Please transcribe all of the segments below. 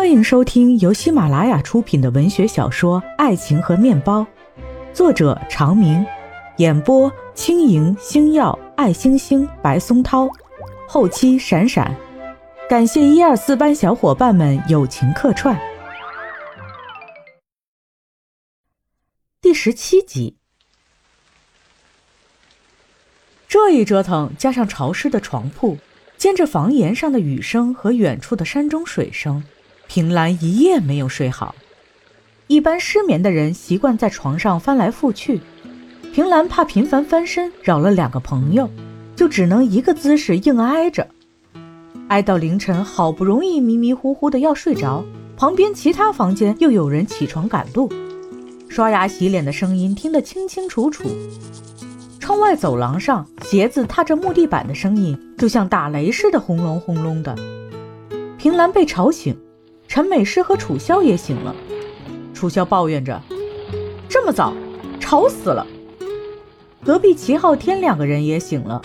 欢迎收听由喜马拉雅出品的文学小说《爱情和面包》，作者长明，演播轻盈、星耀、爱星星、白松涛，后期闪闪，感谢一二四班小伙伴们友情客串。第十七集，这一折腾加上潮湿的床铺，兼着房檐上的雨声和远处的山中水声。平兰一夜没有睡好。一般失眠的人习惯在床上翻来覆去，平兰怕频繁翻身扰了两个朋友，就只能一个姿势硬挨着，挨到凌晨，好不容易迷迷糊糊的要睡着，旁边其他房间又有人起床赶路，刷牙洗脸的声音听得清清楚楚，窗外走廊上鞋子踏着木地板的声音就像打雷似的轰隆轰隆的，平兰被吵醒。陈美诗和楚萧也醒了，楚萧抱怨着：“这么早，吵死了。”隔壁齐昊天两个人也醒了，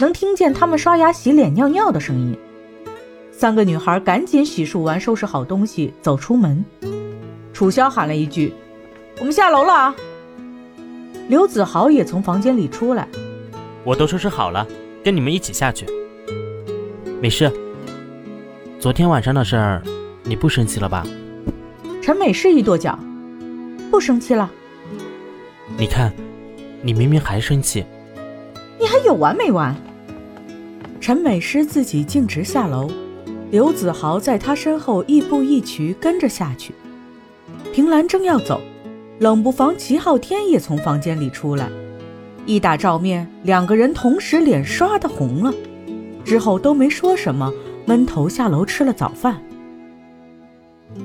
能听见他们刷牙、洗脸、尿尿的声音。三个女孩赶紧洗漱完，收拾好东西走出门。楚萧喊了一句：“我们下楼了啊！”刘子豪也从房间里出来：“我都收拾好了，跟你们一起下去。”没事。昨天晚上的事儿。你不生气了吧？陈美诗一跺脚，不生气了。你看，你明明还生气。你还有完没完？陈美诗自己径直下楼，刘子豪在她身后亦步亦趋跟着下去。平兰正要走，冷不防齐昊天也从房间里出来，一打照面，两个人同时脸刷的红了，之后都没说什么，闷头下楼吃了早饭。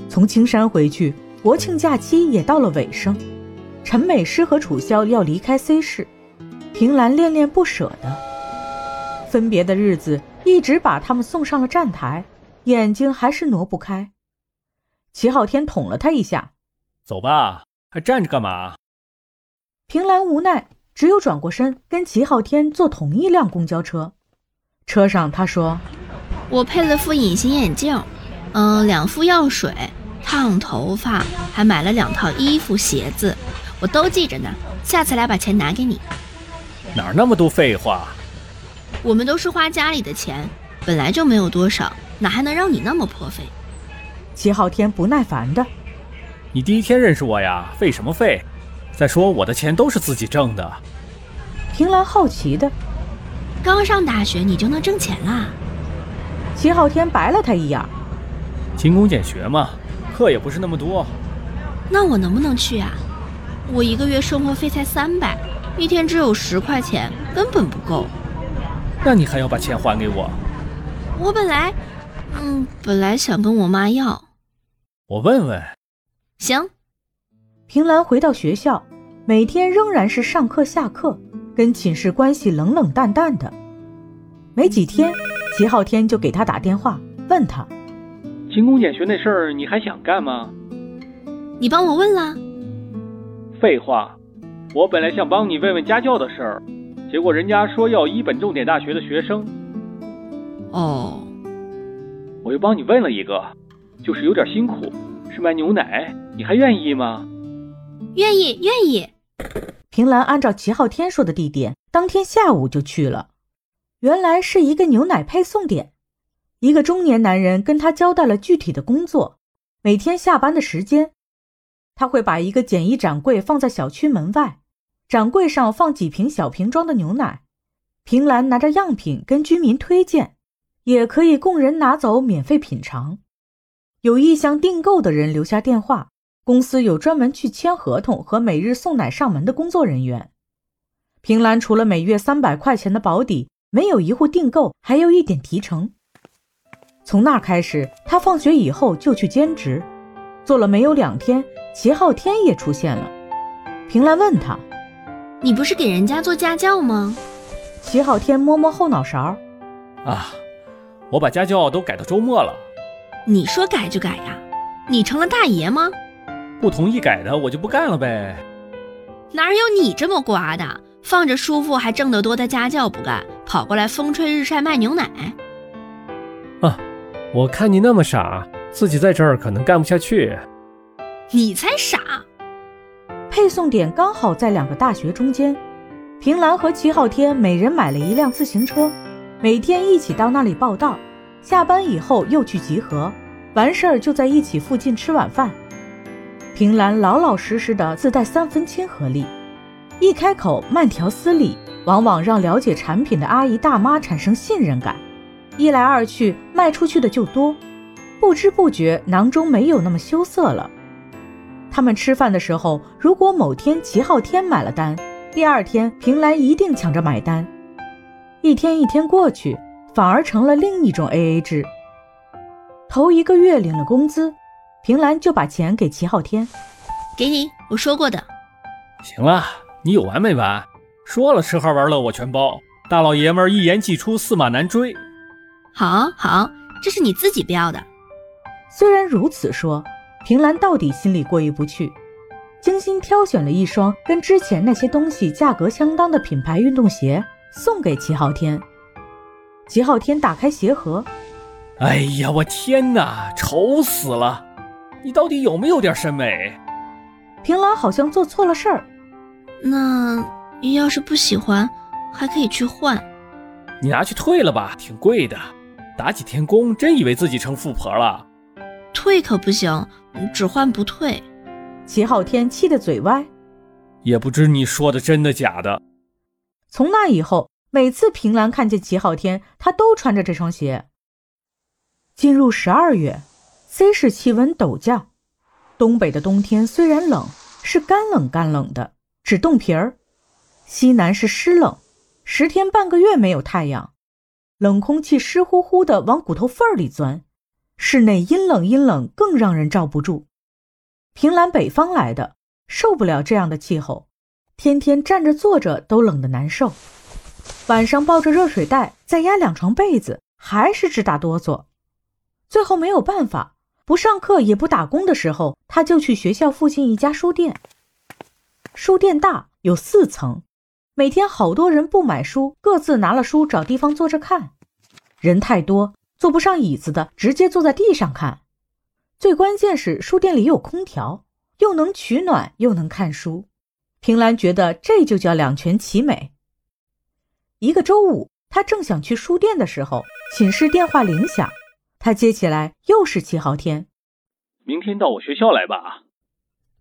从青山回去，国庆假期也到了尾声。陈美诗和楚萧要离开 C 市，平兰恋恋不舍的。分别的日子一直把他们送上了站台，眼睛还是挪不开。齐昊天捅了他一下：“走吧，还站着干嘛？”平兰无奈，只有转过身跟齐昊天坐同一辆公交车。车上他说：“我配了副隐形眼镜。”嗯，两副药水，烫头发，还买了两套衣服、鞋子，我都记着呢。下次来把钱拿给你。哪那么多废话？我们都是花家里的钱，本来就没有多少，哪还能让你那么破费？齐昊天不耐烦的，你第一天认识我呀，费什么费？再说我的钱都是自己挣的。平兰好奇的，刚上大学你就能挣钱啦？齐昊天白了他一眼。勤工俭学嘛，课也不是那么多。那我能不能去啊？我一个月生活费才三百，一天只有十块钱，根本不够。那你还要把钱还给我？我本来，嗯，本来想跟我妈要。我问问。行。平兰回到学校，每天仍然是上课下课，跟寝室关系冷冷淡淡的。没几天，齐昊天就给他打电话，问他。勤工俭学那事儿你还想干吗？你帮我问了。废话，我本来想帮你问问家教的事儿，结果人家说要一本重点大学的学生。哦。我又帮你问了一个，就是有点辛苦，是卖牛奶，你还愿意吗？愿意，愿意。平兰按照齐昊天说的地点，当天下午就去了。原来是一个牛奶配送点。一个中年男人跟他交代了具体的工作，每天下班的时间，他会把一个简易展柜放在小区门外，展柜上放几瓶小瓶装的牛奶，平兰拿着样品跟居民推荐，也可以供人拿走免费品尝。有意向订购的人留下电话，公司有专门去签合同和每日送奶上门的工作人员。平兰除了每月三百块钱的保底，没有一户订购，还有一点提成。从那开始，他放学以后就去兼职，做了没有两天，齐昊天也出现了。平兰问他：“你不是给人家做家教吗？”齐昊天摸摸后脑勺：“啊，我把家教都改到周末了。”“你说改就改呀？你成了大爷吗？”“不同意改的，我就不干了呗。”“哪有你这么瓜的？放着舒服还挣得多的家教不干，跑过来风吹日晒卖牛奶？”啊。我看你那么傻，自己在这儿可能干不下去。你才傻！配送点刚好在两个大学中间，平兰和齐昊天每人买了一辆自行车，每天一起到那里报道，下班以后又去集合，完事儿就在一起附近吃晚饭。平兰老老实实的，自带三分亲和力，一开口慢条斯理，往往让了解产品的阿姨大妈产生信任感。一来二去，卖出去的就多，不知不觉囊中没有那么羞涩了。他们吃饭的时候，如果某天齐昊天买了单，第二天平兰一定抢着买单。一天一天过去，反而成了另一种 AA 制。头一个月领了工资，平兰就把钱给齐昊天，给你，我说过的。行了，你有完没完？说了吃喝玩乐我全包，大老爷们儿一言既出，驷马难追。好好，这是你自己不要的。虽然如此说。平兰到底心里过意不去，精心挑选了一双跟之前那些东西价格相当的品牌运动鞋，送给齐昊天。齐昊天打开鞋盒，哎呀，我天哪，丑死了！你到底有没有点审美？平兰好像做错了事儿。那要是不喜欢，还可以去换。你拿去退了吧，挺贵的。打几天工，真以为自己成富婆了？退可不行。只换不退，齐昊天气得嘴歪，也不知你说的真的假的。从那以后，每次平兰看见齐昊天，他都穿着这双鞋。进入十二月，C 市气温陡降。东北的冬天虽然冷，是干冷干冷的，只冻皮儿；西南是湿冷，十天半个月没有太阳，冷空气湿乎乎的往骨头缝里钻。室内阴冷阴冷，更让人罩不住。平兰北方来的，受不了这样的气候，天天站着坐着都冷得难受。晚上抱着热水袋，再压两床被子，还是直打哆嗦。最后没有办法，不上课也不打工的时候，他就去学校附近一家书店。书店大，有四层，每天好多人不买书，各自拿了书找地方坐着看。人太多。坐不上椅子的，直接坐在地上看。最关键是书店里有空调，又能取暖又能看书。平兰觉得这就叫两全其美。一个周五，他正想去书店的时候，寝室电话铃响，他接起来，又是齐昊天。明天到我学校来吧。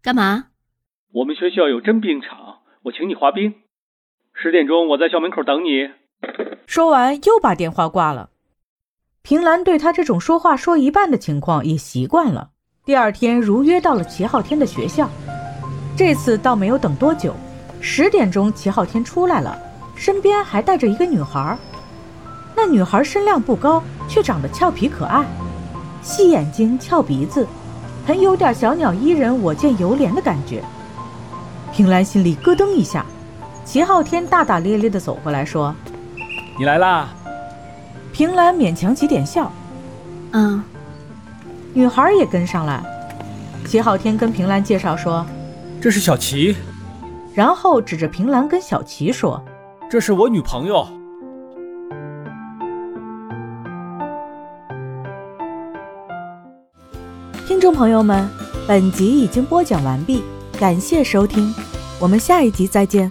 干嘛？我们学校有真冰场，我请你滑冰。十点钟我在校门口等你。说完，又把电话挂了。平兰对他这种说话说一半的情况也习惯了。第二天如约到了齐昊天的学校，这次倒没有等多久。十点钟，齐昊天出来了，身边还带着一个女孩。那女孩身量不高，却长得俏皮可爱，细眼睛、翘鼻子，很有点小鸟依人、我见犹怜的感觉。平兰心里咯噔一下。齐昊天大大咧咧地走过来说：“你来啦。”平兰勉强挤点笑，嗯，女孩也跟上来。齐昊天跟平兰介绍说：“这是小齐。”然后指着平兰跟小齐说：“这是我女朋友。”听众朋友们，本集已经播讲完毕，感谢收听，我们下一集再见。